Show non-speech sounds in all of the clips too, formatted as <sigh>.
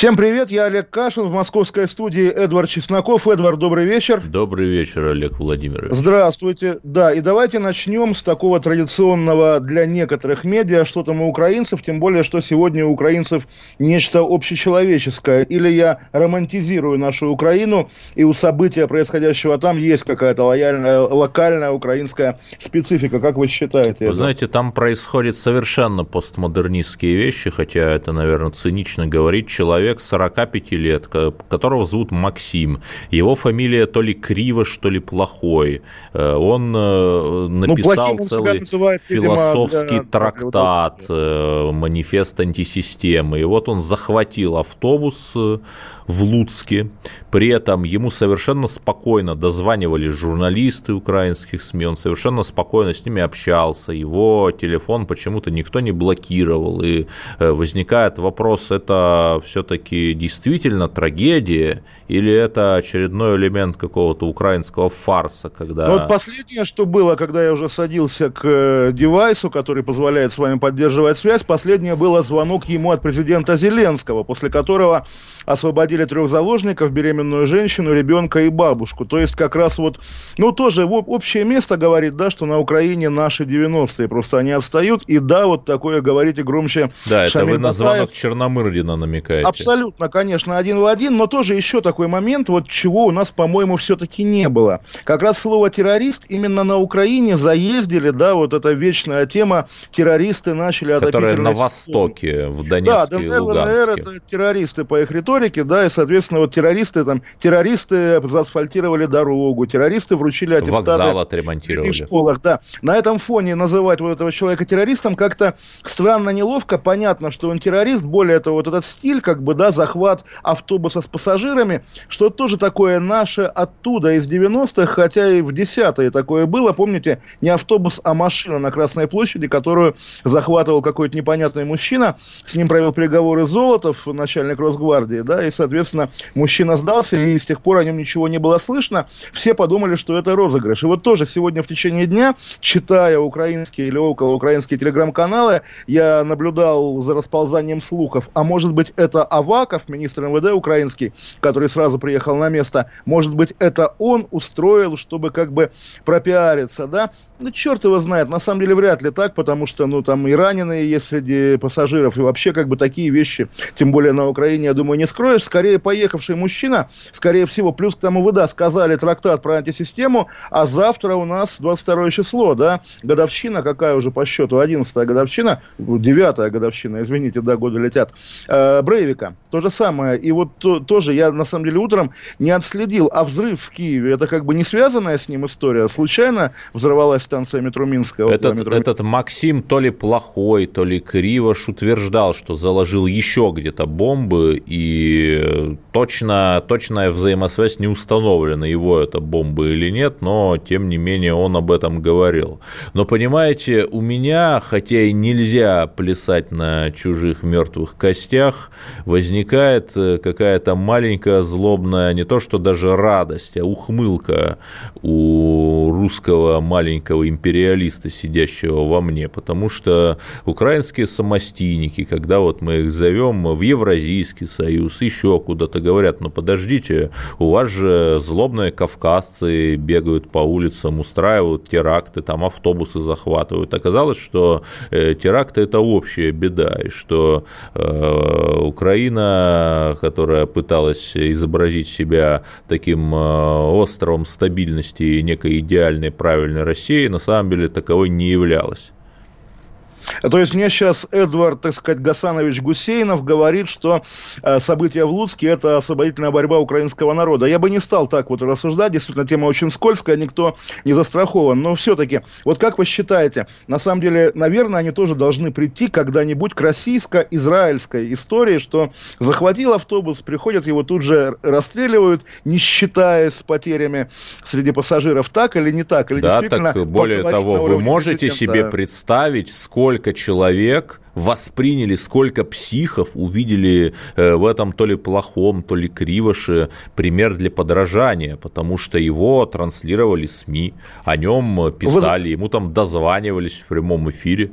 Всем привет, я Олег Кашин, в московской студии Эдвард Чесноков. Эдвард, добрый вечер. Добрый вечер, Олег Владимирович. Здравствуйте. Да, и давайте начнем с такого традиционного для некоторых медиа, что там у украинцев, тем более, что сегодня у украинцев нечто общечеловеческое. Или я романтизирую нашу Украину, и у события, происходящего там, есть какая-то лояльная, локальная украинская специфика. Как вы считаете? Вы знаете, там происходят совершенно постмодернистские вещи, хотя это, наверное, цинично говорить. Человек человек 45 лет, которого зовут Максим. Его фамилия то ли Кривош, то ли Плохой. Э, он э, ну, написал ну, целый называет, философский видимо, трактат, э, манифест антисистемы. И вот он захватил автобус в Луцке. При этом ему совершенно спокойно дозванивали журналисты украинских СМИ, он совершенно спокойно с ними общался, его телефон почему-то никто не блокировал. И возникает вопрос, это все-таки действительно трагедия или это очередной элемент какого-то украинского фарса, когда... Ну, вот последнее, что было, когда я уже садился к э, девайсу, который позволяет с вами поддерживать связь, последнее было звонок ему от президента Зеленского, после которого освободили трех заложников, беременную женщину, ребенка и бабушку. То есть как раз вот, ну тоже общее место говорит, да, что на Украине наши 90-е, просто они отстают. И да, вот такое говорите громче Да, это вы на звонок Черномырдина намекаете. Абсолютно, конечно, один в один, но тоже еще такой момент, вот чего у нас, по-моему, все-таки не было. Как раз слово террорист именно на Украине заездили, да, вот эта вечная тема, террористы начали Которая на Востоке, в Донецке да, ДНР, и Луганске. ДНР это террористы по их риторике, да, и, соответственно, вот террористы там, террористы заасфальтировали дорогу, террористы вручили аттестаты. Вокзал отремонтировали. В школах, да. На этом фоне называть вот этого человека террористом как-то странно, неловко. Понятно, что он террорист. Более того, вот этот стиль, как бы, да, захват автобуса с пассажирами, что тоже такое наше оттуда, из 90-х, хотя и в 10-е такое было. Помните, не автобус, а машина на Красной площади, которую захватывал какой-то непонятный мужчина. С ним провел переговоры Золотов, начальник Росгвардии, да, и, соответственно, мужчина сдался, и с тех пор о нем ничего не было слышно. Все подумали, что это розыгрыш. И вот тоже сегодня в течение дня, читая украинские или около украинские телеграм-каналы, я наблюдал за расползанием слухов. А может быть, это Аваков, министр МВД украинский, который сразу приехал на место, может быть, это он устроил, чтобы как бы пропиариться, да? Ну, черт его знает. На самом деле, вряд ли так, потому что, ну, там и раненые есть среди пассажиров, и вообще, как бы, такие вещи, тем более на Украине, я думаю, не скроешь. Скорее, поехавший мужчина, скорее всего, плюс к тому вы, да, сказали трактат про антисистему, а завтра у нас 22 число, да, годовщина, какая уже по счету, 11 годовщина, 9 годовщина, извините, да, годы летят, э, Брейвика, то же самое, и вот то, тоже я, на самом деле, утром не отследил, а взрыв в Киеве, это как бы не связанная с ним история, случайно взорвалась станция метро Минская? Этот, метро этот Максим то ли плохой, то ли Кривош утверждал, что заложил еще где-то бомбы, и точно, точная взаимосвязь не установлена, его это бомбы или нет, но тем не менее он об этом говорил. Но понимаете, у меня, хотя и нельзя плясать на чужих мертвых костях, возникает э, какая-то маленькая злобная, не то что даже радость, а ухмылка у русского маленького империалиста, сидящего во мне, потому что украинские самостийники, когда вот мы их зовем в Евразийский союз, еще куда-то говорят, ну подождите, у вас же злобные кавказцы бегают по улицам, устраивают теракты, там автобусы захватывают. Оказалось, что э, теракты – это общая беда, и что э, Украина, которая пыталась изобразить себя таким э, островом стабильности некой идеальной правильной России, на самом деле таковой не являлась. То есть мне сейчас Эдвард, так сказать, Гасанович Гусейнов говорит, что э, события в Луцке – это освободительная борьба украинского народа. Я бы не стал так вот рассуждать, действительно, тема очень скользкая, никто не застрахован. Но все-таки, вот как вы считаете, на самом деле, наверное, они тоже должны прийти когда-нибудь к российско-израильской истории, что захватил автобус, приходят, его тут же расстреливают, не считаясь с потерями среди пассажиров. Так или не так? Или да, так более того, вы можете себе представить, сколько человек восприняли, сколько психов увидели э, в этом то ли плохом, то ли кривоше пример для подражания, потому что его транслировали СМИ, о нем писали, ему там дозванивались в прямом эфире.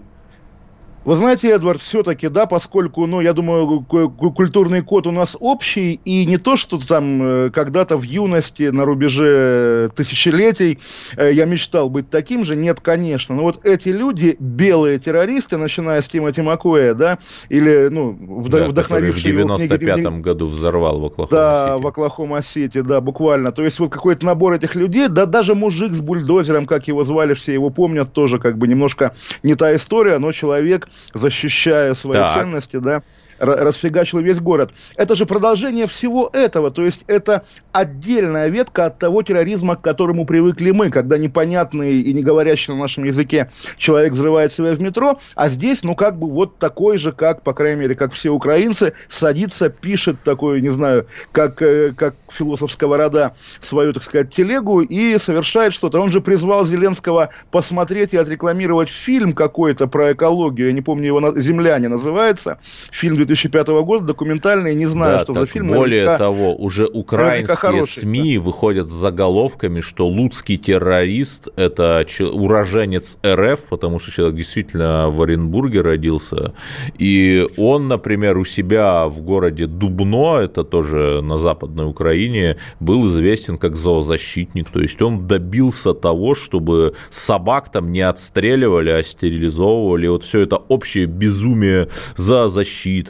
Вы знаете, Эдвард, все-таки, да, поскольку, ну, я думаю, культурный код у нас общий, и не то, что там э, когда-то в юности, на рубеже тысячелетий, э, я мечтал быть таким же, нет, конечно. Но вот эти люди, белые террористы, начиная с Тимоти Макуэя, да, или, ну, вд- да, вдохновившие... в 95-м году взорвал в Оклахома-Сити. Да, в Оклахома-Сити, да, буквально. То есть вот какой-то набор этих людей, да, даже мужик с бульдозером, как его звали, все его помнят, тоже как бы немножко не та история, но человек защищая свои так. ценности, да, расфигачил весь город. Это же продолжение всего этого, то есть это отдельная ветка от того терроризма, к которому привыкли мы, когда непонятный и не говорящий на нашем языке человек взрывает себя в метро, а здесь, ну, как бы вот такой же, как, по крайней мере, как все украинцы, садится, пишет такой, не знаю, как, э, как философ Сковорода свою, так сказать, телегу и совершает что-то. Он же призвал Зеленского посмотреть и отрекламировать фильм какой-то про экологию, я не помню его, «Земляне» называется, фильм 2005 года, документальный, не знаю, да, что за фильм. Более наверняка, того, уже украинские хороший, СМИ да. выходят с заголовками, что луцкий террорист – это уроженец РФ, потому что человек действительно в Оренбурге родился, и он, например, у себя в городе Дубно, это тоже на Западной Украине, был известен как зоозащитник, то есть он добился того, чтобы собак там не отстреливали, а стерилизовывали, вот все это общее безумие за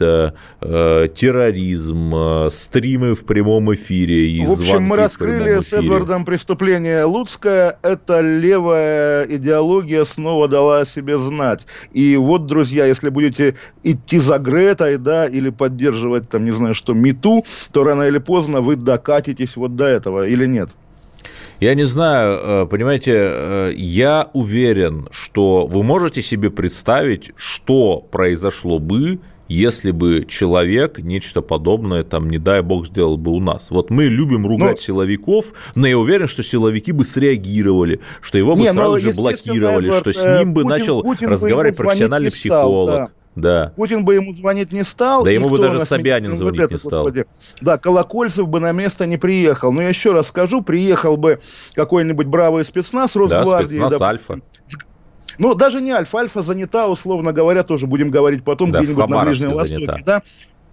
защиту, э, терроризм, э, стримы в прямом эфире и В общем, мы раскрыли с Эдвардом преступление Луцкое. Это левая идеология снова дала о себе знать. И вот, друзья, если будете идти за Гретой, да, или поддерживать, там, не знаю, что, МИТУ, то рано или поздно вы докатитесь вот до этого, или нет? Я не знаю, э, понимаете, э, я уверен, что вы можете себе представить, что произошло бы, если бы человек нечто подобное, там, не дай бог, сделал бы у нас. Вот мы любим ругать но... силовиков, но я уверен, что силовики бы среагировали, что его бы не, сразу же блокировали, Эдвард, что с ним бы Путин, начал Путин разговаривать бы профессиональный психолог. Стал, да. Да. Путин бы ему звонить не стал. Да ему бы даже Собянин звонить это, не стал. Господи. Да, Колокольцев бы на место не приехал. Но я еще раз скажу, приехал бы какой-нибудь бравый спецназ Росгвардии. Да, спецназ да, Альфа. Ну, даже не Альфа. Альфа занята, условно говоря, тоже будем говорить потом да, где-нибудь на Ближнем Востоке. Да?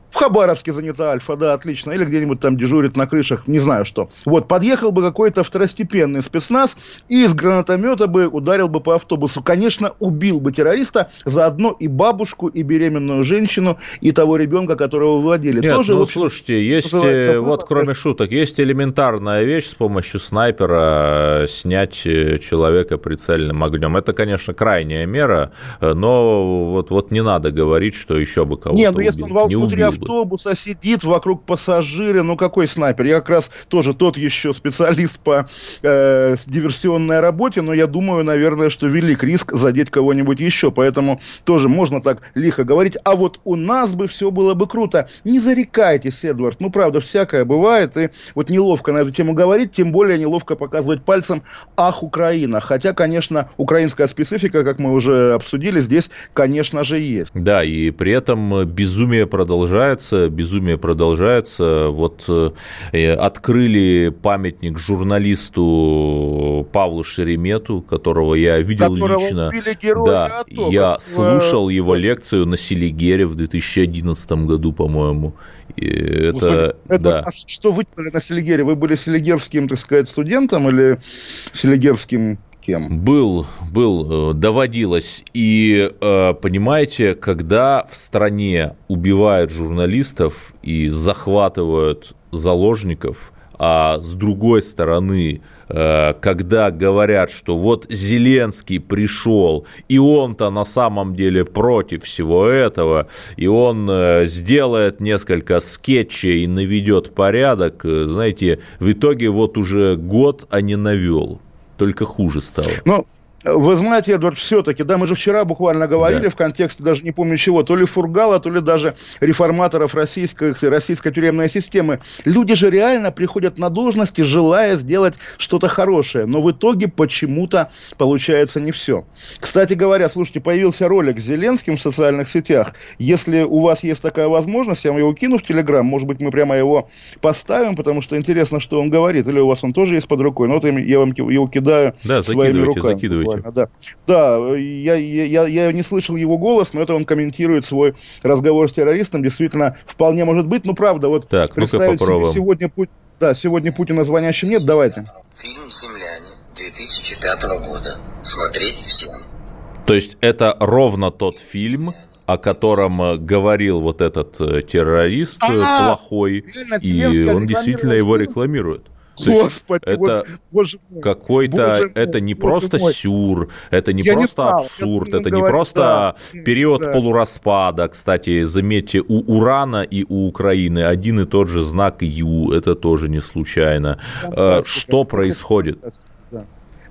В Хабаровске занята Альфа, да, отлично. Или где-нибудь там дежурит на крышах, не знаю что. Вот, подъехал бы какой-то второстепенный спецназ и из гранатомета бы ударил бы по автобусу. Конечно, убил бы террориста, заодно и бабушку, и беременную женщину, и того ребенка, которого выводили. Нет, Тоже, ну, общем, слушайте, есть, э, вот кроме шуток, есть элементарная вещь с помощью снайпера э, снять э, человека прицельным огнем. Это, конечно, крайняя мера, но вот, вот не надо говорить, что еще бы кого-то Не, ну если он не автобуса сидит вокруг пассажира, ну какой снайпер? Я как раз тоже тот еще специалист по э, диверсионной работе, но я думаю, наверное, что велик риск задеть кого-нибудь еще, поэтому тоже можно так лихо говорить. А вот у нас бы все было бы круто. Не зарекайтесь, Эдвард, ну правда, всякое бывает, и вот неловко на эту тему говорить, тем более неловко показывать пальцем «Ах, Украина!» Хотя, конечно, украинская специфика, как мы уже обсудили, здесь, конечно же, есть. Да, и при этом безумие продолжается продолжается, безумие продолжается. Вот э, открыли памятник журналисту Павлу Шеремету, которого я видел которого лично. Да, АТО, я слушал его лекцию на Селигере в 2011 году, по-моему. Это, это, да. А что вы на Селигере? Вы были селигерским, так сказать, студентом или селигерским кем? Был, был, э, доводилось. И, э, понимаете, когда в стране убивают журналистов и захватывают заложников, А с другой стороны, э, когда говорят, что вот Зеленский пришел, и он-то на самом деле против всего этого, и он сделает несколько скетчей и наведет порядок, знаете, в итоге вот уже год, а не навел. Только хуже стало. Ну, вы знаете, Эдвард, все-таки, да, мы же вчера буквально говорили да. в контексте, даже не помню чего, то ли Фургала, то ли даже реформаторов российской, российской тюремной системы. Люди же реально приходят на должности, желая сделать что-то хорошее, но в итоге почему-то получается не все. Кстати говоря, слушайте, появился ролик с Зеленским в социальных сетях. Если у вас есть такая возможность, я вам его кину в Телеграм, может быть, мы прямо его поставим, потому что интересно, что он говорит, или у вас он тоже есть под рукой, но вот я вам его кидаю да, своими руками. Закидывайте буквально, да. Да, я, я, я не слышал его голос, но это он комментирует свой разговор с террористом. Действительно, вполне может быть. Ну, правда, вот так, представить себе сегодня, да, сегодня Путина звонящим нет, давайте. Фильм «Земляне» 2005 года. Смотреть всем. То есть это ровно тот фильм, о котором э, говорил вот этот э, террорист э, А-а-а! плохой, и он действительно его рекламирует. Господи, это вот, боже мой. Какой-то, боже это не просто мой. сюр, это не я просто не абсурд, это не просто да, период да. полураспада. Кстати, заметьте, у Урана и у Украины один и тот же знак Ю, это тоже не случайно. Фантастика. Что происходит?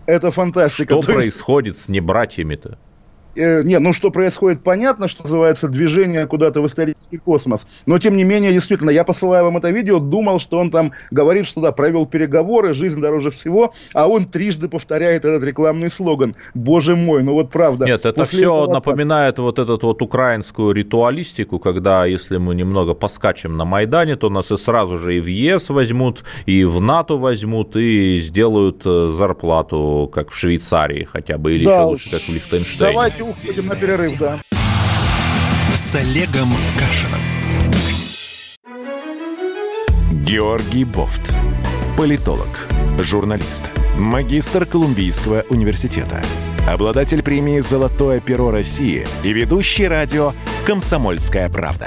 Это фантастика. Что происходит с небратьями-то? Э, нет, ну что происходит, понятно, что называется движение куда-то в исторический космос. Но тем не менее, действительно, я посылаю вам это видео, думал, что он там говорит, что да, провел переговоры, жизнь дороже всего, а он трижды повторяет этот рекламный слоган. Боже мой, ну вот правда. Нет, это все этого... напоминает вот эту вот украинскую ритуалистику, когда если мы немного поскачем на Майдане, то нас и сразу же и в ЕС возьмут, и в НАТО возьмут, и сделают э, зарплату, как в Швейцарии хотя бы, или да, еще лучше, как в Лихтенштейне. Давайте уходим на перерыв, да. С Олегом Кашином. Георгий Бофт. Политолог, журналист, магистр Колумбийского университета, обладатель премии «Золотое перо России» и ведущий радио «Комсомольская правда».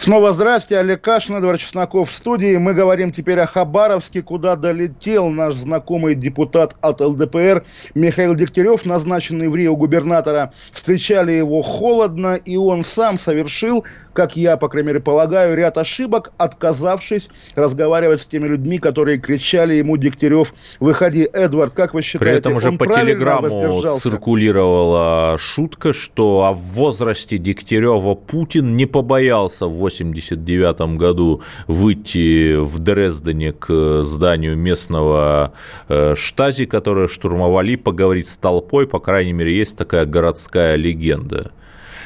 Снова здрасте, Олег Кашин, Эдвард Чесноков в студии. Мы говорим теперь о Хабаровске, куда долетел наш знакомый депутат от ЛДПР Михаил Дегтярев, назначенный в Рио губернатора. Встречали его холодно, и он сам совершил как я, по крайней мере, полагаю, ряд ошибок, отказавшись разговаривать с теми людьми, которые кричали ему Дегтярев, выходи, Эдвард, как вы считаете, При этом уже по телеграмму циркулировала шутка, что о возрасте Дегтярева Путин не побоялся в 89 году выйти в Дрездене к зданию местного э, штази, которые штурмовали, поговорить с толпой, по крайней мере, есть такая городская легенда.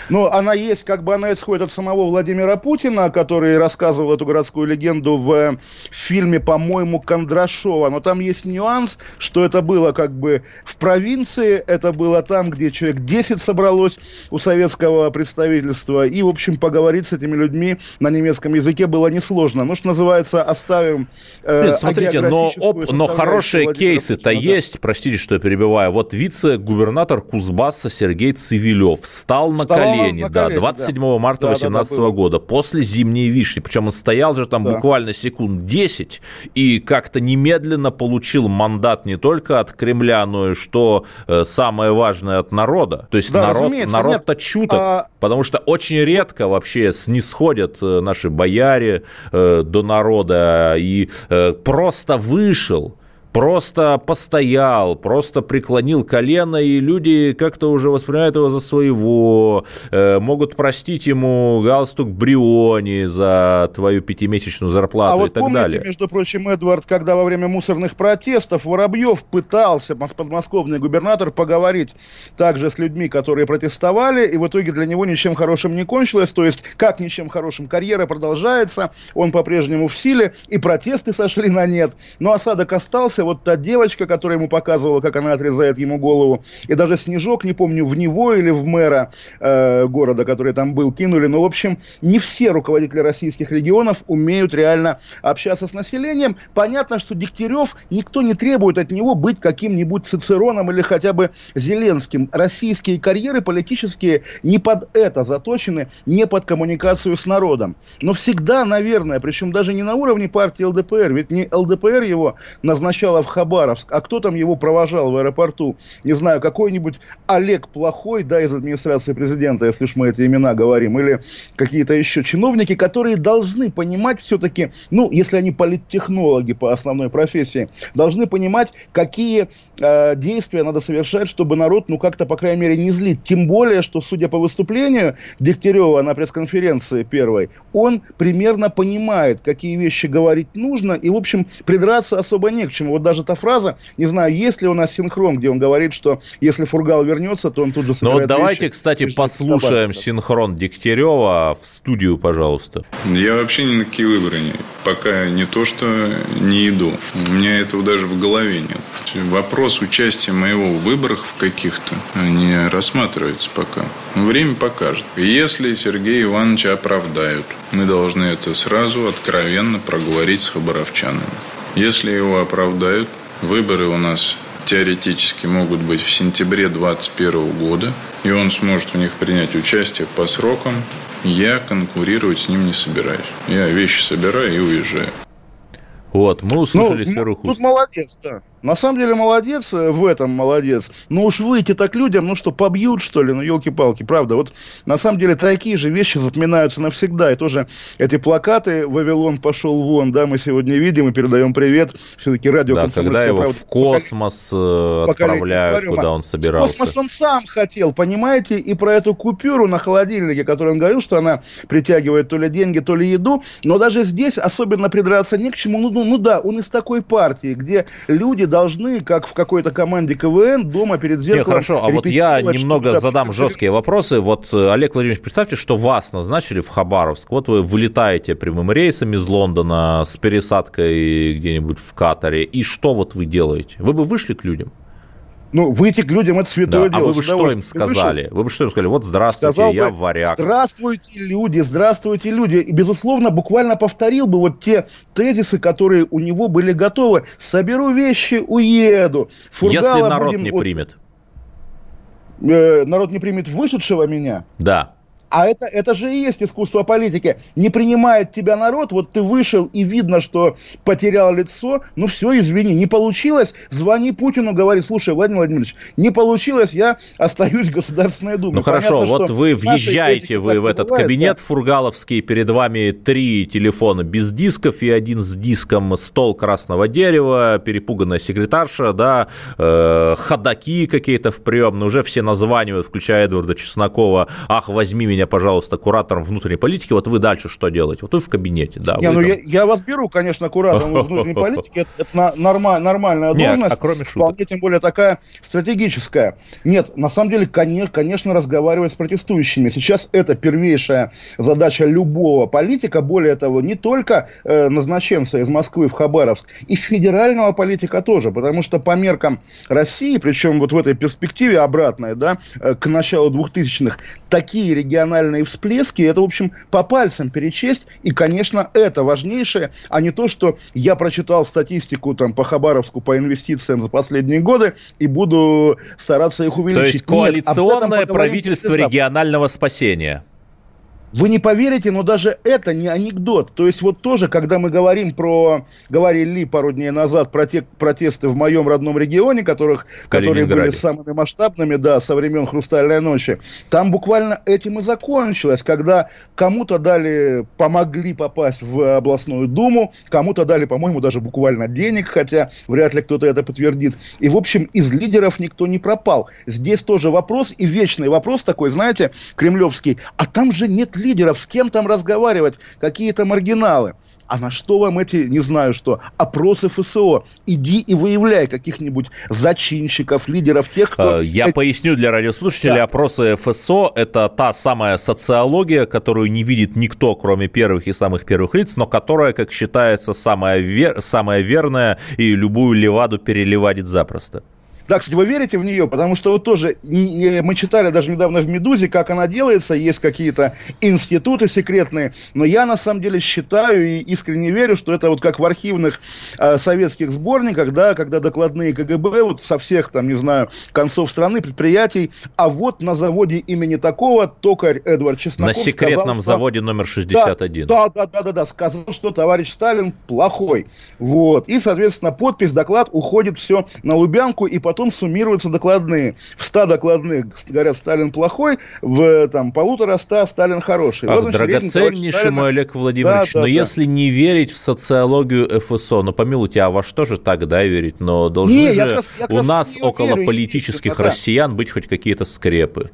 Но она есть, как бы она исходит от самого Владимира Путина, который рассказывал эту городскую легенду в фильме, по-моему, Кондрашова. Но там есть нюанс, что это было как бы в провинции, это было там, где человек 10 собралось у советского представительства. И, в общем, поговорить с этими людьми на немецком языке было несложно. Ну, что называется, оставим э, Нет, смотрите, но, оп, но хорошие кейсы-то да. есть, простите, что я перебиваю. Вот вице-губернатор Кузбасса Сергей Цивилев встал на колени колени, на да, 27 да. марта 2018 да, да, года, после зимней вишни. Причем он стоял же там да. буквально секунд 10 и как-то немедленно получил мандат не только от Кремля, но и что э, самое важное от народа. То есть да, народ, народ-то чуток, а... потому что очень редко вообще снисходят э, наши бояре э, до народа и э, просто вышел просто постоял, просто преклонил колено, и люди как-то уже воспринимают его за своего, э, могут простить ему галстук Бриони за твою пятимесячную зарплату а и вот так помните, далее. между прочим, Эдвард, когда во время мусорных протестов Воробьев пытался, подмосковный губернатор, поговорить также с людьми, которые протестовали, и в итоге для него ничем хорошим не кончилось, то есть как ничем хорошим, карьера продолжается, он по-прежнему в силе, и протесты сошли на нет, но осадок остался, вот та девочка, которая ему показывала, как она отрезает ему голову, и даже Снежок, не помню, в него или в мэра э, города, который там был, кинули. Но, в общем, не все руководители российских регионов умеют реально общаться с населением. Понятно, что Дегтярев, никто не требует от него быть каким-нибудь Цицероном или хотя бы Зеленским. Российские карьеры политические не под это заточены, не под коммуникацию с народом. Но всегда, наверное, причем даже не на уровне партии ЛДПР, ведь не ЛДПР его назначала в Хабаровск, а кто там его провожал в аэропорту? Не знаю, какой-нибудь Олег Плохой, да, из администрации президента, если уж мы эти имена говорим, или какие-то еще чиновники, которые должны понимать все-таки, ну, если они политтехнологи по основной профессии, должны понимать, какие э, действия надо совершать, чтобы народ, ну, как-то, по крайней мере, не злить. Тем более, что, судя по выступлению Дегтярева на пресс-конференции первой, он примерно понимает, какие вещи говорить нужно, и, в общем, придраться особо не к чему. Вот даже та фраза, не знаю, есть ли у нас синхрон, где он говорит, что если Фургал вернется, то он тут же собирает Ну вот давайте, вещи, кстати, послушаем синхрон Дегтярева в студию, пожалуйста. Я вообще ни на какие выборы не, пока не то, что не иду. У меня этого даже в голове нет. Вопрос участия моего в выборах в каких-то не рассматривается пока. Время покажет. Если Сергея Ивановича оправдают, мы должны это сразу откровенно проговорить с хабаровчанами. Если его оправдают, выборы у нас теоретически могут быть в сентябре 2021 года, и он сможет в них принять участие по срокам, я конкурировать с ним не собираюсь. Я вещи собираю и уезжаю. Вот, мы услышали ну, с первых уст. Тут молодец, да. На самом деле молодец, э, в этом молодец. Но уж выйти так людям, ну что, побьют, что ли? Ну, елки-палки, правда. Вот на самом деле такие же вещи запоминаются навсегда. И тоже эти плакаты «Вавилон пошел вон», да, мы сегодня видим и передаем привет. Все-таки радио Да, когда его правда, в космос э, отправляют, куда он собирался. В космос он сам хотел, понимаете? И про эту купюру на холодильнике, которую он говорил, что она притягивает то ли деньги, то ли еду. Но даже здесь особенно придраться не к чему. Ну, ну, ну да, он из такой партии, где люди должны, как в какой-то команде КВН, дома перед зеркалом... Не, хорошо, а вот я немного задам жесткие вопросы. Вот, э, Олег Владимирович, представьте, что вас назначили в Хабаровск. Вот вы вылетаете прямым рейсом из Лондона с пересадкой где-нибудь в Катаре. И что вот вы делаете? Вы бы вышли к людям? Ну, выйти к людям это святое да, дело. А вы бы что им сказали? Вы бы что им сказали? Вот здравствуйте, Сказал я бы, варяг. Здравствуйте, люди, здравствуйте, люди. И, безусловно, буквально повторил бы вот те тезисы, которые у него были готовы. Соберу вещи, уеду. Фургала Если народ будем... не примет. Э, народ не примет вышедшего меня? Да. А это, это же и есть искусство политики. Не принимает тебя народ, вот ты вышел и видно, что потерял лицо, ну все, извини, не получилось, звони Путину, говори, слушай, Владимир Владимирович, не получилось, я остаюсь в Государственной Думе. Ну хорошо, Понятно, вот вы въезжаете вы в этот бывает, кабинет да? фургаловский, перед вами три телефона без дисков и один с диском стол красного дерева, перепуганная секретарша, да, э, ходаки какие-то в приемной, уже все названивают, включая Эдварда Чеснокова, ах, возьми меня меня, пожалуйста, куратором внутренней политики, вот вы дальше что делаете? Вот вы в кабинете, да. Не, ну там... я, я вас беру, конечно, куратором <laughs> внутренней политики, это, это норма, нормальная Нет, должность, а кроме вполне тем более такая стратегическая. Нет, на самом деле, конечно, конечно, разговаривать с протестующими. Сейчас это первейшая задача любого политика, более того, не только э, назначенца из Москвы в Хабаровск, и федерального политика тоже, потому что по меркам России, причем вот в этой перспективе обратной, да, э, к началу 2000-х, такие региональные эмоциональные всплески, это, в общем, по пальцам перечесть, и, конечно, это важнейшее, а не то, что я прочитал статистику там по Хабаровску по инвестициям за последние годы и буду стараться их увеличить. То есть коалиционное Нет, правительство регионального спасения. Вы не поверите, но даже это не анекдот. То есть вот тоже, когда мы говорим про, говорили пару дней назад про те протесты в моем родном регионе, которых, которые были самыми масштабными, да, со времен «Хрустальной ночи», там буквально этим и закончилось, когда кому-то дали, помогли попасть в областную думу, кому-то дали, по-моему, даже буквально денег, хотя вряд ли кто-то это подтвердит. И, в общем, из лидеров никто не пропал. Здесь тоже вопрос, и вечный вопрос такой, знаете, кремлевский, а там же нет лидеров, с кем там разговаривать, какие-то маргиналы. А на что вам эти, не знаю что, опросы ФСО? Иди и выявляй каких-нибудь зачинщиков, лидеров, тех, кто... А, я поясню для радиослушателей. Да. Опросы ФСО – это та самая социология, которую не видит никто, кроме первых и самых первых лиц, но которая, как считается, самая, вер... самая верная и любую леваду переливадит запросто. Да, кстати, вы верите в нее? Потому что вот тоже мы читали даже недавно в «Медузе», как она делается, есть какие-то институты секретные, но я на самом деле считаю и искренне верю, что это вот как в архивных э, советских сборниках, да, когда докладные КГБ вот со всех там, не знаю, концов страны, предприятий, а вот на заводе имени такого токарь Эдвард Чесноков На секретном сказал, заводе номер 61. Да, да, да, да, да, сказал, что товарищ Сталин плохой. Вот. И, соответственно, подпись, доклад уходит все на Лубянку, и потом потом суммируются докладные. В 100 докладных говорят, Сталин плохой, в там, полутора ста Сталин хороший. Ах, вот, драгоценнейший мой Олег Владимирович, да, но да, если не верить в социологию ФСО, ну помилуйте, а во что же тогда верить? Но должны не, же я я у нас около верю, политических россиян быть хоть какие-то скрепы.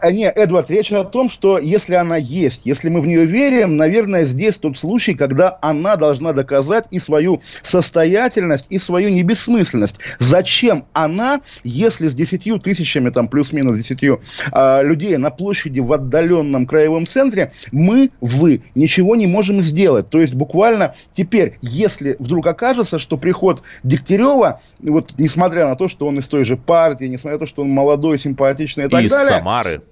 А, не, Эдвард, речь о том, что если она есть, если мы в нее верим, наверное, здесь тот случай, когда она должна доказать и свою состоятельность, и свою небессмысленность. Зачем она, если с десятью тысячами, там, плюс-минус десятью э, людей на площади в отдаленном краевом центре, мы, вы, ничего не можем сделать. То есть, буквально теперь, если вдруг окажется, что приход Дегтярева, вот, несмотря на то, что он из той же партии, несмотря на то, что он молодой, симпатичный и так и далее... Самары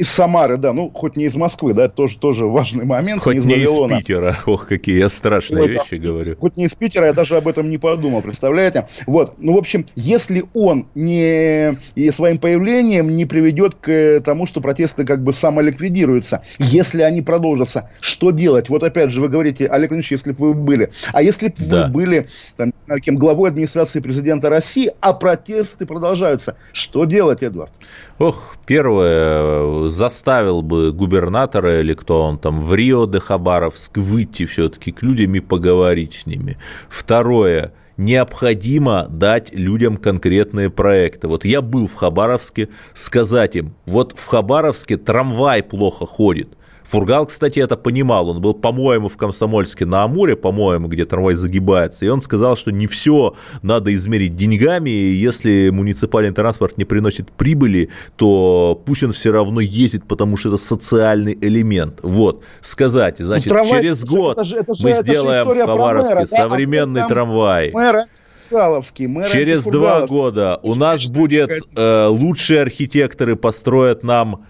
из Самары, да, ну, хоть не из Москвы, да, это тоже, тоже важный момент. Хоть не, из, не из Питера, <laughs> ох, какие я страшные ну, вещи говорю. Хоть не из Питера, я даже об этом не подумал, представляете? Вот, ну, в общем, если он не, и своим появлением не приведет к тому, что протесты как бы самоликвидируются, если они продолжатся, что делать? Вот опять же, вы говорите, Олег Ильич, если бы вы были, а если бы да. вы были там, кем, главой администрации президента России, а протесты продолжаются, что делать, Эдвард? Ох, первое, заставил бы губернатора или кто он там в Рио де Хабаровск выйти все-таки к людям и поговорить с ними. Второе, необходимо дать людям конкретные проекты. Вот я был в Хабаровске, сказать им, вот в Хабаровске трамвай плохо ходит, Фургал, кстати, это понимал. Он был, по-моему, в Комсомольске на Амуре, по-моему, где трамвай загибается. И он сказал, что не все надо измерить деньгами. И если муниципальный транспорт не приносит прибыли, то пусть он все равно ездит, потому что это социальный элемент. Вот. Сказать, значит, ну, трамвай, через год это же, это же, мы это сделаем в Хабаровске мэра, современный да? трамвай. Мэра Мэр Через два года у нас будет э, лучшие архитекторы построят нам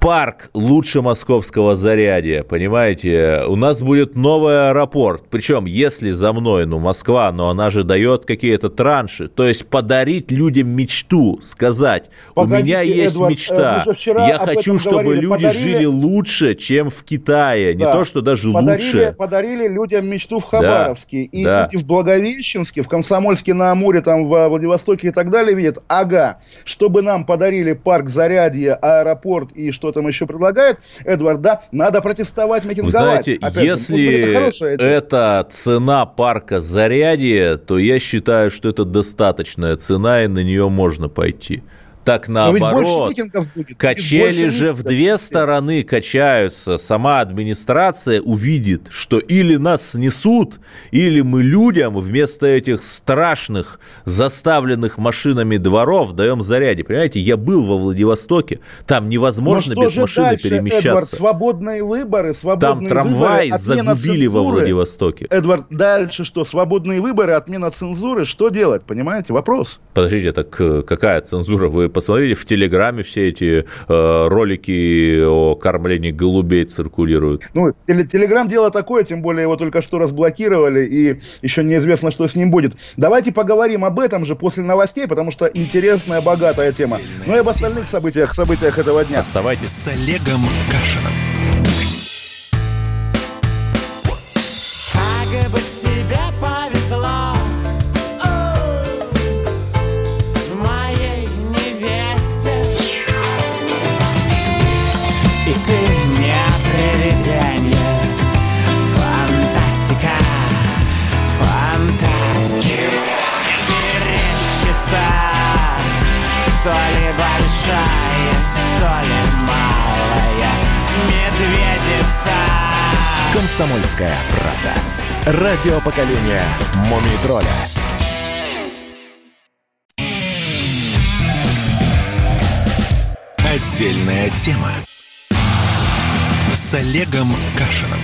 парк лучше московского зарядья, понимаете? У нас будет новый аэропорт. Причем, если за мной, ну, Москва, но она же дает какие-то транши. То есть подарить людям мечту, сказать, Погодите, у меня есть Эдвард, мечта. Я хочу, чтобы говорили, люди подарили... жили лучше, чем в Китае. Не да. то, что даже подарили, лучше. Подарили людям мечту в Хабаровске. Да. И да. в Благовещенске, в Комсомольске на Амуре, там в Владивостоке и так далее видят, ага, чтобы нам подарили парк Зарядье, аэропорт и что там еще предлагает, Эдвард, да, надо протестовать, митинговать. Вы знаете, Опять если же, это, это цена парка Зарядье, то я считаю, что это достаточная цена, и на нее можно пойти. Так наоборот, будет. качели же в две стороны качаются. Сама администрация увидит, что или нас снесут, или мы людям вместо этих страшных заставленных машинами дворов даем заряде. Понимаете, я был во Владивостоке, там невозможно без машины дальше, перемещаться. Эдвард, свободные выборы, свободные Там трамвай выборы, загубили во Владивостоке. Эдвард, дальше что? Свободные выборы, отмена цензуры, что делать? Понимаете, вопрос. Подождите, так какая цензура? Вы посмотрите, в Телеграме все эти э, ролики о кормлении голубей циркулируют. Ну, Телеграм дело такое, тем более его только что разблокировали, и еще неизвестно, что с ним будет. Давайте поговорим об этом же после новостей, потому что интересная, богатая тема. Ну и об остальных событиях, событиях этого дня. Оставайтесь с Олегом Кашином. Комсомольская правда. Радио поколения «Мумий тролля». Отдельная тема. С Олегом Кашиным.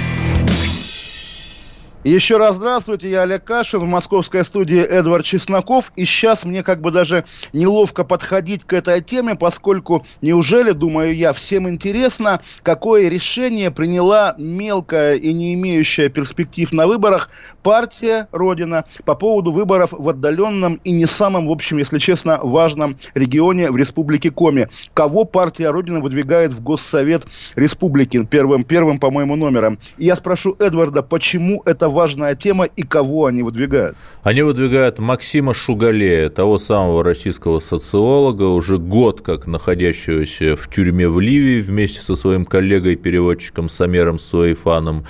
Еще раз здравствуйте, я Олег Кашин, в московской студии Эдвард Чесноков. И сейчас мне как бы даже неловко подходить к этой теме, поскольку, неужели, думаю я, всем интересно, какое решение приняла мелкая и не имеющая перспектив на выборах партия Родина по поводу выборов в отдаленном и не самом, в общем, если честно, важном регионе в Республике Коми. Кого партия Родина выдвигает в Госсовет Республики первым, первым по-моему, номером. И я спрошу Эдварда, почему это важная тема и кого они выдвигают? Они выдвигают Максима Шугалея, того самого российского социолога, уже год как находящегося в тюрьме в Ливии вместе со своим коллегой-переводчиком Самером Суэйфаном.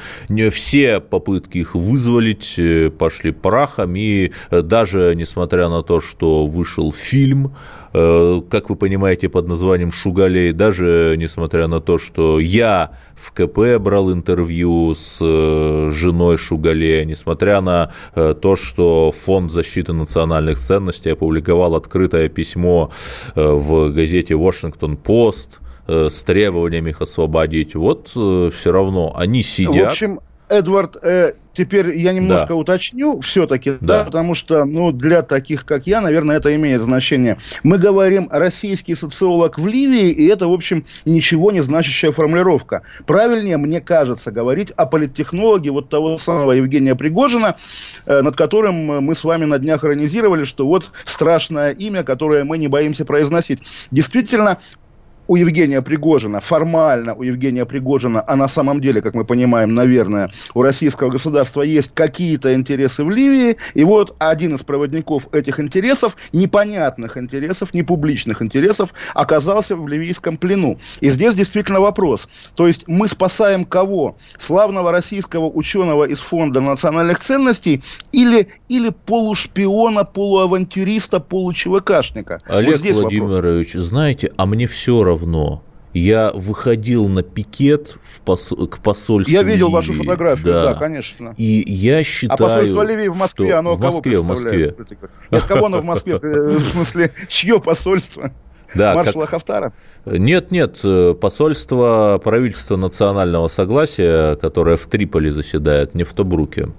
Все попытки их вызволить э, пошли прахом, и э, даже несмотря на то, что вышел фильм как вы понимаете, под названием «Шугалей», даже несмотря на то, что я в КП брал интервью с э, женой Шугалея, несмотря на э, то, что Фонд защиты национальных ценностей опубликовал открытое письмо в газете «Вашингтон-Пост», с требованиями их освободить. Вот все равно они сидят. В общем, Эдвард, э, теперь я немножко да. уточню все-таки, да. да, потому что, ну, для таких, как я, наверное, это имеет значение. Мы говорим российский социолог в Ливии, и это, в общем, ничего не значащая формулировка. Правильнее, мне кажется, говорить о политтехнологе вот того самого Евгения Пригожина, э, над которым мы с вами на днях иронизировали, что вот страшное имя, которое мы не боимся произносить. Действительно, у Евгения Пригожина, формально у Евгения Пригожина, а на самом деле, как мы понимаем, наверное, у российского государства есть какие-то интересы в Ливии, и вот один из проводников этих интересов, непонятных интересов, непубличных интересов, оказался в ливийском плену. И здесь действительно вопрос. То есть мы спасаем кого? Славного российского ученого из Фонда национальных ценностей или, или полушпиона, полуавантюриста, получевкшника? Олег вот Владимирович, вопрос. знаете, а мне все равно равно. Я выходил на пикет в пос... к посольству Я видел Ливии. вашу фотографию, да. да, конечно. И я считаю... А посольство Ливии в Москве, что... оно в Москве, в Москве. Нет, кого оно в Москве? Э, в смысле, чье посольство? Да, Маршала как... Хафтара? Нет, нет, э, посольство правительства национального согласия, которое в Триполи заседает, не в Тобруке.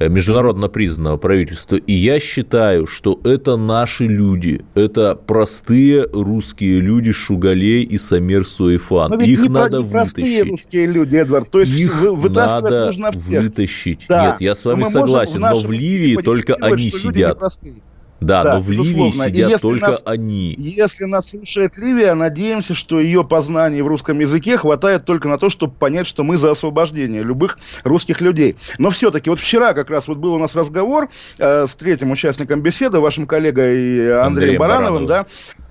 Э, международно признанного правительства. И я считаю, что это наши люди, это простые русские люди Шугалей и Самир Суэфан. Но Их не надо не простые вытащить. русские люди, Эдвард. То есть Их вытаскивать надо нужно всех. вытащить. Да. Нет, я с вами согласен, в но в Ливии эфире только они люди сидят. непростые. Да, Да, но в Ливии сидят если только нас- они. Если нас слушает Ливия, надеемся, что ее познаний в русском языке хватает только на то, чтобы понять, что мы за освобождение любых русских людей. Но все-таки, вот вчера как раз вот был у нас разговор э, с третьим участником беседы, вашим коллегой Андреем, Андреем Барановым, Барановым. да,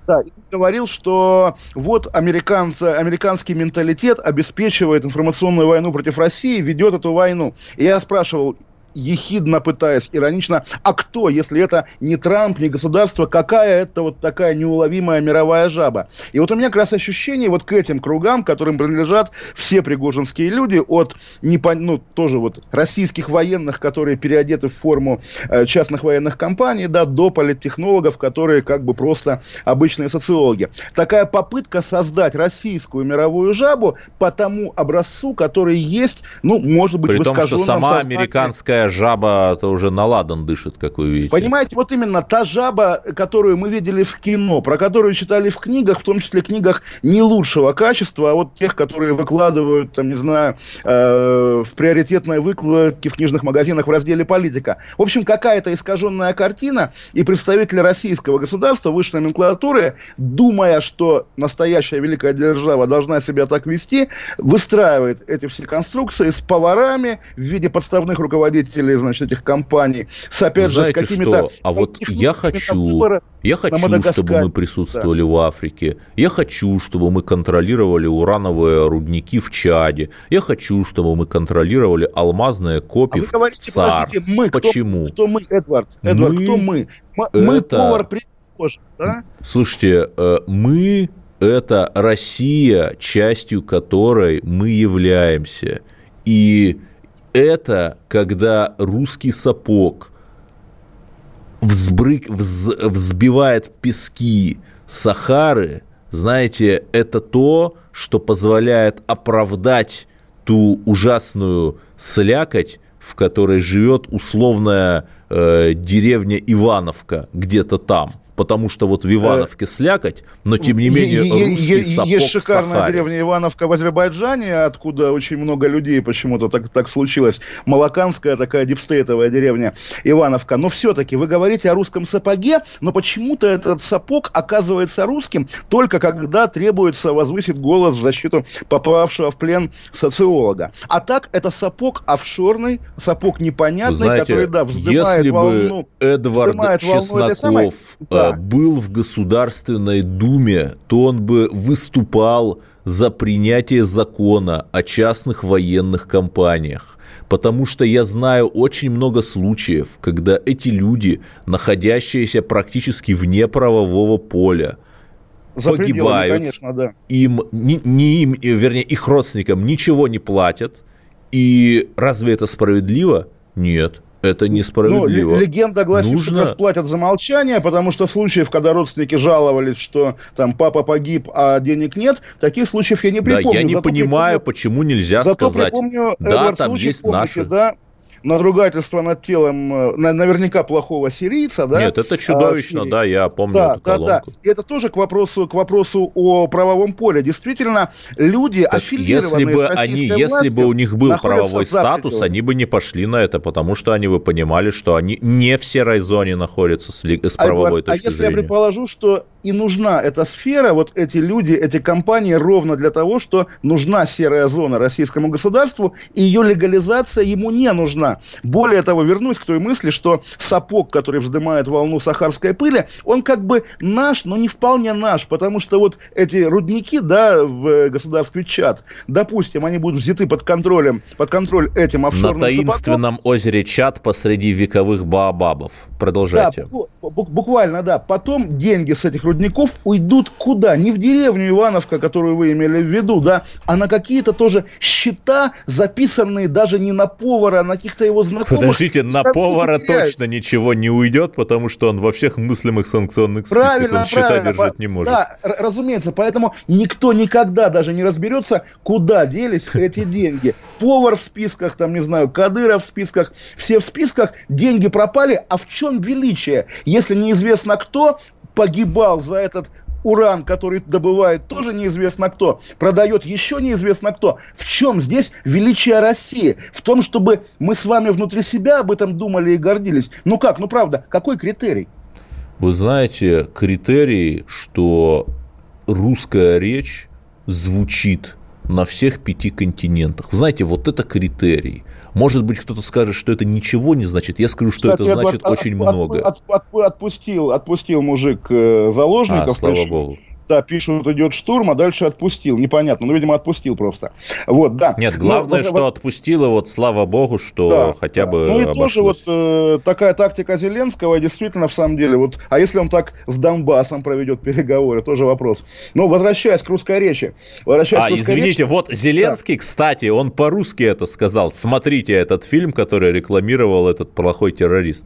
да, и говорил, что вот американцы, американский менталитет обеспечивает информационную войну против России, ведет эту войну. И я спрашивал, ехидно пытаясь, иронично, а кто, если это не Трамп, не государство, какая это вот такая неуловимая мировая жаба? И вот у меня как раз ощущение вот к этим кругам, которым принадлежат все пригожинские люди, от, непон- ну, тоже вот российских военных, которые переодеты в форму э, частных военных компаний, да, до политтехнологов, которые как бы просто обычные социологи. Такая попытка создать российскую мировую жабу по тому образцу, который есть, ну, может быть, При в том, что сама сознании. американская жаба это уже на ладан дышит, как вы видите. Понимаете, вот именно та жаба, которую мы видели в кино, про которую читали в книгах, в том числе книгах не лучшего качества, а вот тех, которые выкладывают, там, не знаю, э, в приоритетной выкладке в книжных магазинах в разделе «Политика». В общем, какая-то искаженная картина, и представители российского государства, высшей номенклатуры, думая, что настоящая великая держава должна себя так вести, выстраивает эти все конструкции с поварами в виде подставных руководителей, значит, этих компаний, с, опять же, с Знаете какими-то... что? А вот я хочу, я хочу, чтобы мы присутствовали в Африке. Я хочу, чтобы мы контролировали урановые рудники в Чаде. Я хочу, чтобы мы контролировали алмазные А копи вы в говорите, ЦАР. мы, кто- Почему? Кто, мы, Эдвард? Эдвард, Мы кто мы? Мы, мы это- повар Пригожин, да? Слушайте, э, мы это Россия, частью которой мы являемся. И это когда русский сапог взбрык, вз, взбивает пески Сахары, знаете, это то, что позволяет оправдать ту ужасную слякоть, в которой живет условная э, деревня Ивановка где-то там потому что вот в Ивановке слякоть, но тем не менее русский сапог Есть шикарная деревня Ивановка в Азербайджане, откуда очень много людей почему-то так, так случилось. Малаканская такая дипстейтовая деревня Ивановка. Но все-таки вы говорите о русском сапоге, но почему-то этот сапог оказывается русским только когда требуется возвысить голос в защиту попавшего в плен социолога. А так это сапог офшорный, сапог непонятный, знаете, который, да, вздымает если волну. бы Эдвард Чесноков самой, да, был в Государственной Думе, то он бы выступал за принятие закона о частных военных компаниях. Потому что я знаю очень много случаев, когда эти люди, находящиеся практически вне правового поля, За погибают, конечно, да. им, не, не им, вернее, их родственникам ничего не платят. И разве это справедливо? Нет. Это несправедливо. Ну, легенда гласит, Нужно... что расплатят за молчание, потому что случаев, когда родственники жаловались, что там папа погиб, а денег нет, таких случаев я не припомню. Да, я не Зато понимаю, припомню... почему нельзя Зато сказать. Припомню, да, там случай, есть помните, наши. Да, надругательство над телом э, наверняка плохого сирийца, да? Нет, это чудовищно, а, да, я помню да, эту колонку. Да. И это тоже к вопросу, к вопросу о правовом поле. Действительно, люди, так аффилированные если бы с они, властью, Если бы у них был правовой статус, они бы не пошли на это, потому что они бы понимали, что они не в серой зоне находятся с, с правовой а, точки а зрения. А если я предположу, что и нужна эта сфера, вот эти люди, эти компании ровно для того, что нужна серая зона российскому государству, и ее легализация ему не нужна. Более того, вернусь к той мысли, что сапог, который вздымает волну сахарской пыли, он как бы наш, но не вполне наш, потому что вот эти рудники, да, в государстве Чад, допустим, они будут взяты под контролем, под контроль этим офшорным На таинственном сапогом. озере Чад посреди вековых баобабов. Продолжайте. Да, буквально, да. Потом деньги с этих рудников уйдут куда? Не в деревню Ивановка, которую вы имели в виду, да, а на какие-то тоже счета, записанные даже не на повара, а на каких-то его знакомых. Подождите, на повара точно ничего не уйдет, потому что он во всех мыслимых санкционных списках правильно, он счета правильно, держать не может. Да, разумеется, поэтому никто никогда даже не разберется, куда делись эти деньги. Повар в списках, там, не знаю, Кадыров в списках, все в списках, деньги пропали, а в чем величие? Если неизвестно кто, погибал за этот уран, который добывает тоже неизвестно кто, продает еще неизвестно кто. В чем здесь величие России? В том, чтобы мы с вами внутри себя об этом думали и гордились. Ну как, ну правда, какой критерий? Вы знаете, критерий, что русская речь звучит на всех пяти континентах. Вы знаете, вот это критерий. Может быть, кто-то скажет, что это ничего не значит. Я скажу, что Кстати, это значит от, очень от, много. От, от, отпустил, отпустил мужик э, заложников. А, слава богу да, пишут, идет штурм, а дальше отпустил. Непонятно, ну, видимо, отпустил просто. Вот, да. Нет, главное, Но, что вот, отпустило, вот слава богу, что да, хотя бы Ну и обошлось. тоже вот э, такая тактика Зеленского, действительно, в самом деле, вот, а если он так с Донбассом проведет переговоры, <laughs> тоже вопрос. Но возвращаясь к русской речи. Возвращаясь а, извините, речи, вот Зеленский, да. кстати, он по-русски это сказал. Смотрите этот фильм, который рекламировал этот плохой террорист.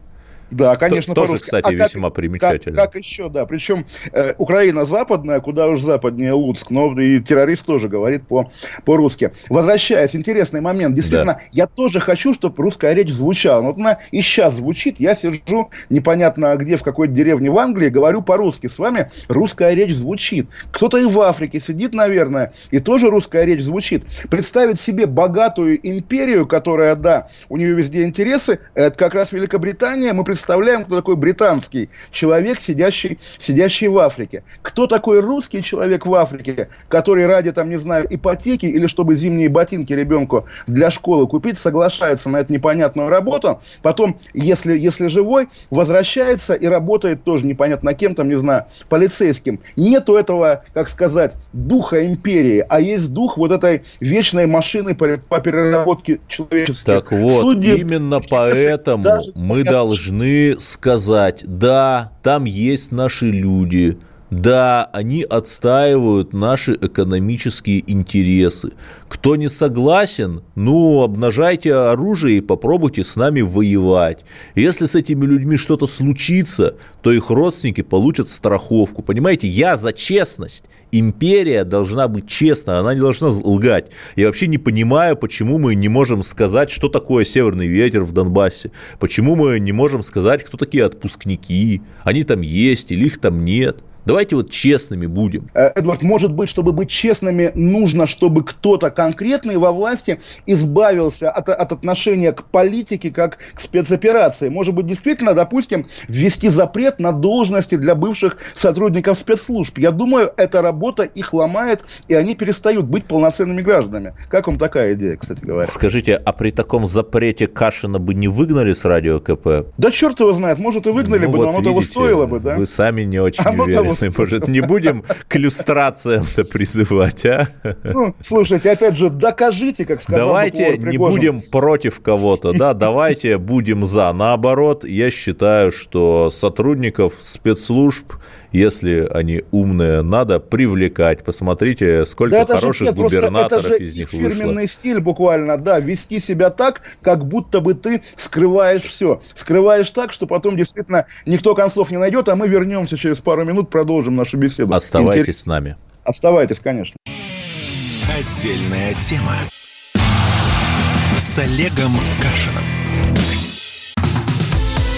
Да, конечно, Тоже, кстати, а весьма как, примечательно. Как, как еще, да. Причем э, Украина западная, куда уж западнее Луцк, но и террорист тоже говорит по, по-русски. Возвращаясь, интересный момент. Действительно, да. я тоже хочу, чтобы русская речь звучала. Но вот она и сейчас звучит. Я сижу непонятно где, в какой-то деревне в Англии, говорю по-русски. С вами русская речь звучит. Кто-то и в Африке сидит, наверное, и тоже русская речь звучит. Представить себе богатую империю, которая, да, у нее везде интересы, это как раз Великобритания. Мы представляем представляем, кто такой британский человек, сидящий, сидящий в Африке. Кто такой русский человек в Африке, который ради, там, не знаю, ипотеки или чтобы зимние ботинки ребенку для школы купить, соглашается на эту непонятную работу, потом, если, если живой, возвращается и работает тоже непонятно кем, там, не знаю, полицейским. Нету этого, как сказать, духа империи, а есть дух вот этой вечной машины по, по переработке человеческих Так вот, судеб. именно поэтому мы должны сказать, да, там есть наши люди, Да, они отстаивают наши экономические интересы. Кто не согласен, ну, обнажайте оружие и попробуйте с нами воевать. Если с этими людьми что-то случится, то их родственники получат страховку. Понимаете, я за честность. Империя должна быть честна, она не должна лгать. Я вообще не понимаю, почему мы не можем сказать, что такое северный ветер в Донбассе. Почему мы не можем сказать, кто такие отпускники. Они там есть или их там нет. Давайте вот честными будем. Э, Эдвард, может быть, чтобы быть честными, нужно, чтобы кто-то конкретный во власти избавился от, от отношения к политике как к спецоперации. Может быть, действительно, допустим, ввести запрет на должности для бывших сотрудников спецслужб. Я думаю, эта работа их ломает, и они перестают быть полноценными гражданами. Как вам такая идея, кстати говоря? Скажите, а при таком запрете Кашина бы не выгнали с радио КП? Да черт его знает, может и выгнали ну, бы, вот но оно того стоило бы, да? Вы сами не очень а уверены уверены. Может, не будем к иллюстрациям-то призывать, а? Ну, слушайте, опять же, докажите, как сказал Давайте не будем против кого-то, да, давайте будем за. Наоборот, я считаю, что сотрудников спецслужб если они умные, надо привлекать. Посмотрите, сколько да хороших нет, губернаторов это же из них фирменный вышло. фирменный стиль буквально, да, вести себя так, как будто бы ты скрываешь все. Скрываешь так, что потом действительно никто концов не найдет, а мы вернемся через пару минут, продолжим нашу беседу. Оставайтесь Интерес... с нами. Оставайтесь, конечно. Отдельная тема с Олегом Кашиным.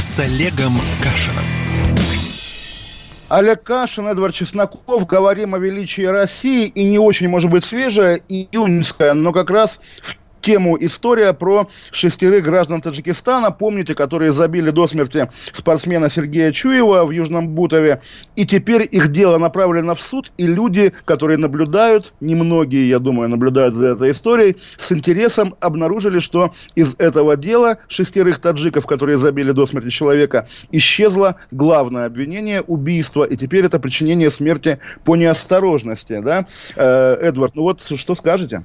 с Олегом Кашиным. Олег Кашин, Эдвард Чесноков. Говорим о величии России. И не очень, может быть, свежая, июньская, но как раз в тему история про шестерых граждан Таджикистана, помните, которые забили до смерти спортсмена Сергея Чуева в Южном Бутове. И теперь их дело направлено в суд, и люди, которые наблюдают, немногие, я думаю, наблюдают за этой историей, с интересом обнаружили, что из этого дела шестерых таджиков, которые забили до смерти человека, исчезло главное обвинение – убийство, и теперь это причинение смерти по неосторожности. Да? Э, Эдвард, ну вот что скажете?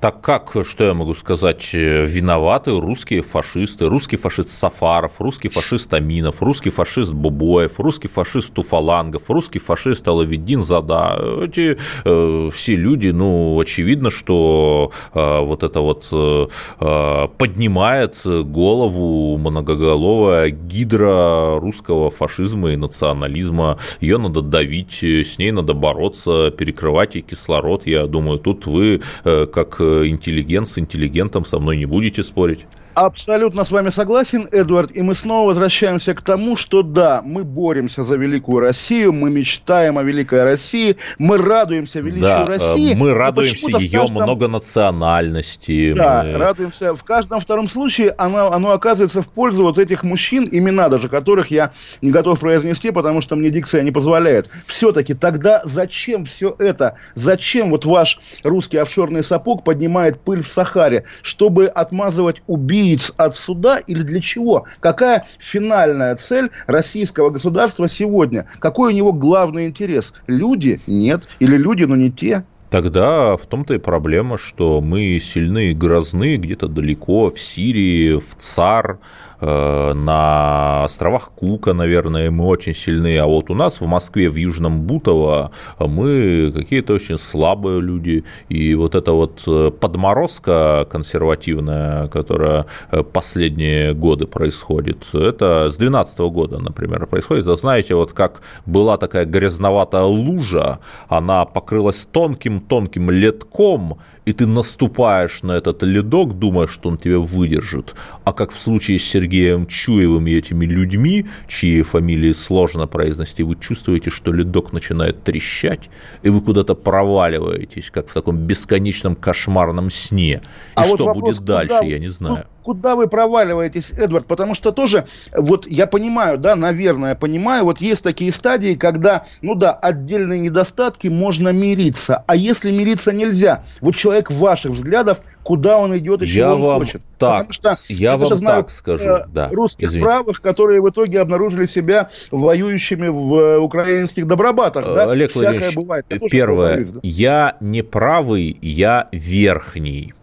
Так как, что я могу сказать, э, виноваты русские фашисты, русский фашист Сафаров, русский фашист Аминов, русский фашист Бубоев, русский фашист Туфалангов, русский фашист Алавиддин Зада. Эти э, все люди, ну, очевидно, что э, вот это вот э, э поднимает голову многоголовая гидра русского фашизма и национализма. Ее надо давить, с ней надо бороться, перекрывать ей кислород. Я думаю, тут вы, э, как интеллигент с интеллигентом со мной не будете спорить. Абсолютно с вами согласен, Эдуард. И мы снова возвращаемся к тому, что да, мы боремся за великую Россию, мы мечтаем о великой России, мы радуемся величию да, России. Мы радуемся ее каждом... многонациональности. Да, мы... радуемся. В каждом втором случае оно, оно оказывается в пользу вот этих мужчин, имена даже которых я не готов произнести, потому что мне дикция не позволяет. Все-таки тогда зачем все это? Зачем вот ваш русский офшорный сапог поднимает пыль в Сахаре? Чтобы отмазывать убийц убийц от суда или для чего? Какая финальная цель российского государства сегодня? Какой у него главный интерес? Люди? Нет. Или люди, но не те? Тогда в том-то и проблема, что мы сильны и грозны где-то далеко, в Сирии, в ЦАР, на островах Кука, наверное, мы очень сильны, а вот у нас в Москве, в Южном Бутово, мы какие-то очень слабые люди, и вот эта вот э, подморозка консервативная, которая э, последние годы происходит, это с 2012 года, например, происходит, это знаете, вот как была такая грязноватая лужа, она покрылась тонким-тонким летком, и ты наступаешь на этот ледок, думая, что он тебя выдержит. А как в случае с Сергеем Чуевым и этими людьми, чьи фамилии сложно произнести, вы чувствуете, что ледок начинает трещать, и вы куда-то проваливаетесь, как в таком бесконечном кошмарном сне. И а что вот вопрос, будет дальше, я не знаю. Куда вы проваливаетесь, Эдвард? Потому что тоже, вот я понимаю, да, наверное, понимаю, вот есть такие стадии, когда, ну да, отдельные недостатки можно мириться. А если мириться нельзя, вот человек ваших взглядов, куда он идет и чего я он вам хочет. Так, Потому что я вам знаю, так скажу, э, да. русских извините. правых, которые в итоге обнаружили себя воюющими в э, украинских добробатах. Да? Олег Всякое бывает. Я первое, повторюсь, да. я не правый, я верхний.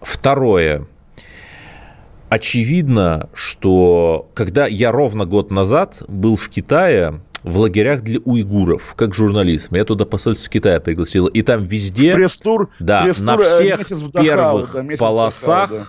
Второе, очевидно, что когда я ровно год назад был в Китае, в лагерях для уйгуров, как журналист. Я туда посольство Китая пригласил. И там везде, Пресс-тур, да, пресс-тур, на э, всех Дахау, первых да, полосах Дахау,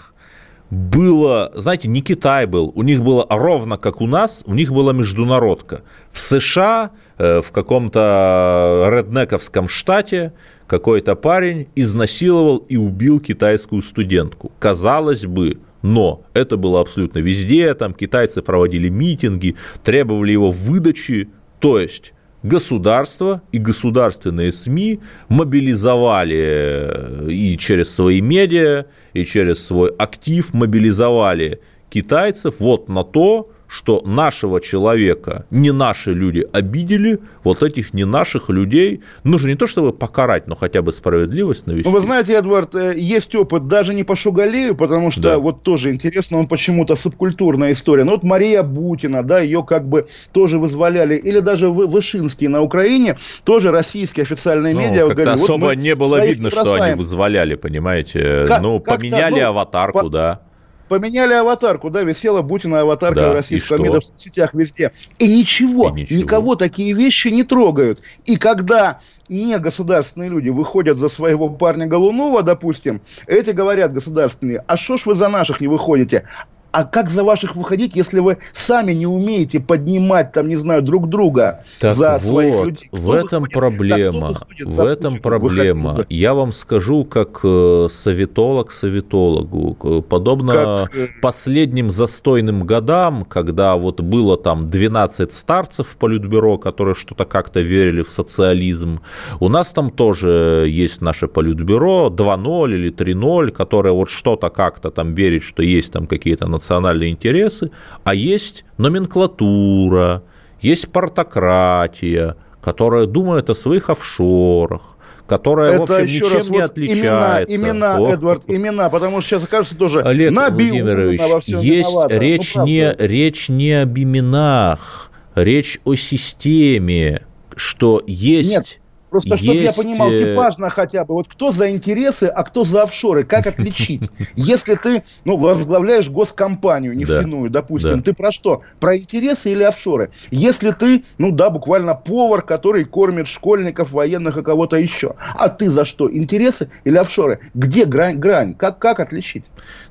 да. было, знаете, не Китай был, у них было ровно как у нас, у них была международка. В США, э, в каком-то реднековском штате какой-то парень изнасиловал и убил китайскую студентку. Казалось бы, но это было абсолютно везде, там китайцы проводили митинги, требовали его выдачи, то есть государство и государственные СМИ мобилизовали э, и через свои медиа, и через свой актив мобилизовали китайцев вот на то, что нашего человека не наши люди обидели, вот этих не наших людей нужно не то чтобы покарать, но хотя бы справедливость навести. Ну, вы знаете, Эдвард, э, есть опыт даже не по Шугалею, потому что Да. вот тоже интересно, он почему-то субкультурная история. Но вот Мария Бутина, да, ее как бы тоже вызволяли. Или даже Вы- Вышинский на Украине, тоже российские официальные Ну, медиа. говорили, вот особо мы не было видно, не что они бросаем. вызволяли, понимаете. Как- ну, поменяли ну, аватарку, по- да. Поменяли аватарку, да, висела Бутина аватарка Да, российского и что? МИДа в соцсетях везде. И ничего, И ничего. никого такие вещи не трогают. И когда не государственные люди выходят за своего парня Голунова, допустим, эти говорят государственные, а что ж вы за наших не выходите? А как за ваших выходить, если вы сами не умеете поднимать, там, не знаю, друг друга Так за своих вот, людей? в Кто этом выходит? Проблема. выходит В этом Путина? проблема. Выходите. Я вам скажу, как э, советолог советологу, подобно Как, э, последним застойным годам, когда вот было там 12 старцев в Политбюро, которые что-то как-то верили в социализм, у нас там тоже есть наше Политбюро 2.0 или 3.0, которое вот что-то как-то там верит, что есть там какие-то национальные интересы, а есть номенклатура, есть партократия, которая думает о своих офшорах, которая, в общем, еще ничем раз, не вот отличается. Имена, имена. Эдвард, имена, потому что сейчас окажется тоже Олег Владимирович, во всем есть виновата. Ну, речь, правда. не, речь не об именах, речь о системе, что есть... Нет, Просто чтобы я есть, понимал, э, типажно хотя бы, вот кто за интересы, а кто за офшоры, как отличить? Если ты, ну, возглавляешь госкомпанию нефтяную, допустим, да. ты про что? Про интересы или офшоры? Если ты, ну да, буквально повар, который кормит школьников, военных и кого-то еще, а ты за что? Интересы или офшоры? Где грань? грань? Как, как отличить?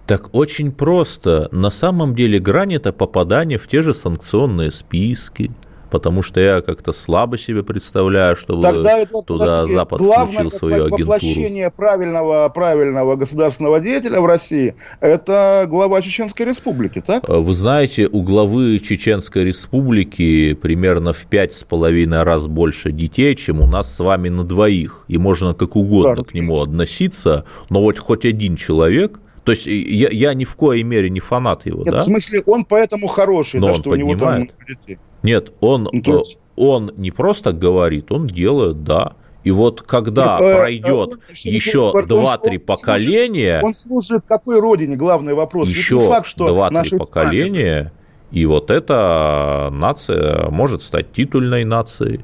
Так очень просто. На самом деле грань это попадание в те же санкционные списки, потому что я как-то слабо себе представляю, чтобы Тогда это, туда подождите, Запад главное включил свою во- агентуру. воплощение правильного, правильного государственного деятеля в России – это глава Чеченской Республики, так? Вы знаете, у главы Чеченской Республики примерно в пять с половиной раз больше детей, чем у нас с вами на двоих. И можно как угодно Да, к нему относиться, но вот хоть один человек, то есть я, я ни в коей мере не фанат его, Нет, да? в смысле, он поэтому хороший, Но да, он что у него там детей. Нет, он, есть- э, он не просто говорит, он делает, да. И вот когда Нет, э, пройдет он- еще он- он- два-три он поколения, Он служит какой родине, главный вопрос. Еще факт, что два-три поколения, и вот эта нация может стать титульной нацией.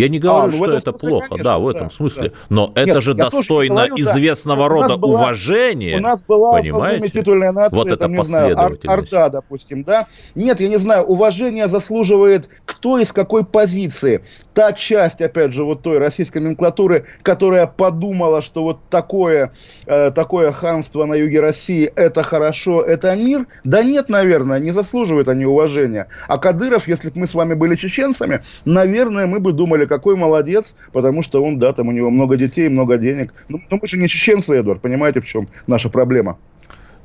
Я не говорю, ну в что это смысле, плохо, конечно, да, в да, этом смысле. да. Но это Нет, же я тоже достойно говорю, да. известного нас рода была- уважения. У нас была понимаете? титульная нация, Вот это там, не знаю, Ор-. Орда, допустим, да? Нет, я не знаю, уважение заслуживает кто из какой позиции. Та часть, опять же, вот той российской номенклатуры, которая подумала, что вот такое, э, такое ханство на юге России – это хорошо, это мир. Да нет, наверное, не заслуживают они уважения. А Кадыров, если бы мы с вами были чеченцами, наверное, мы бы думали, какой молодец, потому что он, да, там у него много детей, много денег. Ну, но мы же не чеченцы, Эдвард, понимаете, в чем наша проблема?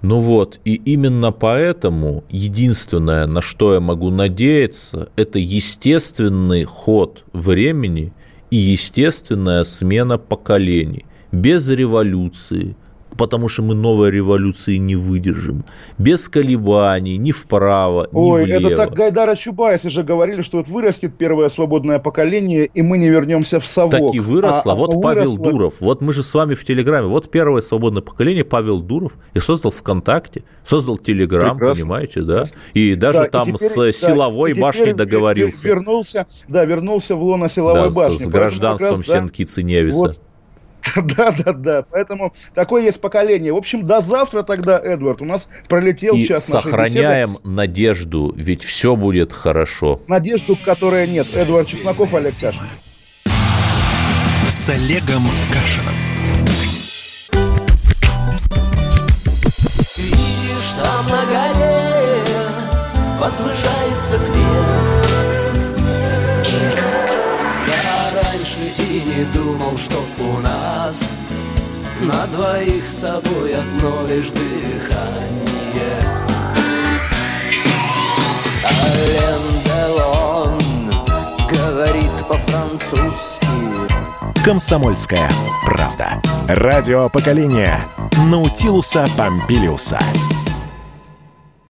Ну вот, и именно поэтому единственное, на что я могу надеяться, это естественный ход времени и естественная смена поколений. Без революции, потому что мы новой революции не выдержим. Без колебаний, ни вправо, ни Ой, влево. это так Гайдара Чубайс уже говорили, что вот вырастет первое свободное поколение, и мы не вернемся в совок. Так и выросло. А, вот а Павел выросло- Дуров. Вот мы же с вами в Телеграме. Вот первое свободное поколение Павел Дуров. И создал ВКонтакте, создал Телеграм, Прекрасно. понимаете, да? И даже Да, и там теперь- с да, силовой и теперь башней договорился. вер- Вернулся, да, вернулся в лоно силовой Да, с- башни. с, Поэтому гражданством раз, да, Сенкицы Невиса. Вот. <laughs> Да, да, да. Поэтому такое есть поколение. В общем, до завтра тогда, Эдвард. У нас пролетел И час сохраняем надежду, ведь все будет хорошо. Надежду, которой нет. Эдвард Чесноков, Олег Кашин. С Олегом Кашиным. Видишь, там на горе возвышается крест. Не думал, что у нас на двоих с тобой одно лишь дыхание. Ален Делон говорит по-французски. Комсомольская правда. Радио поколения Наутилуса Помпилиуса.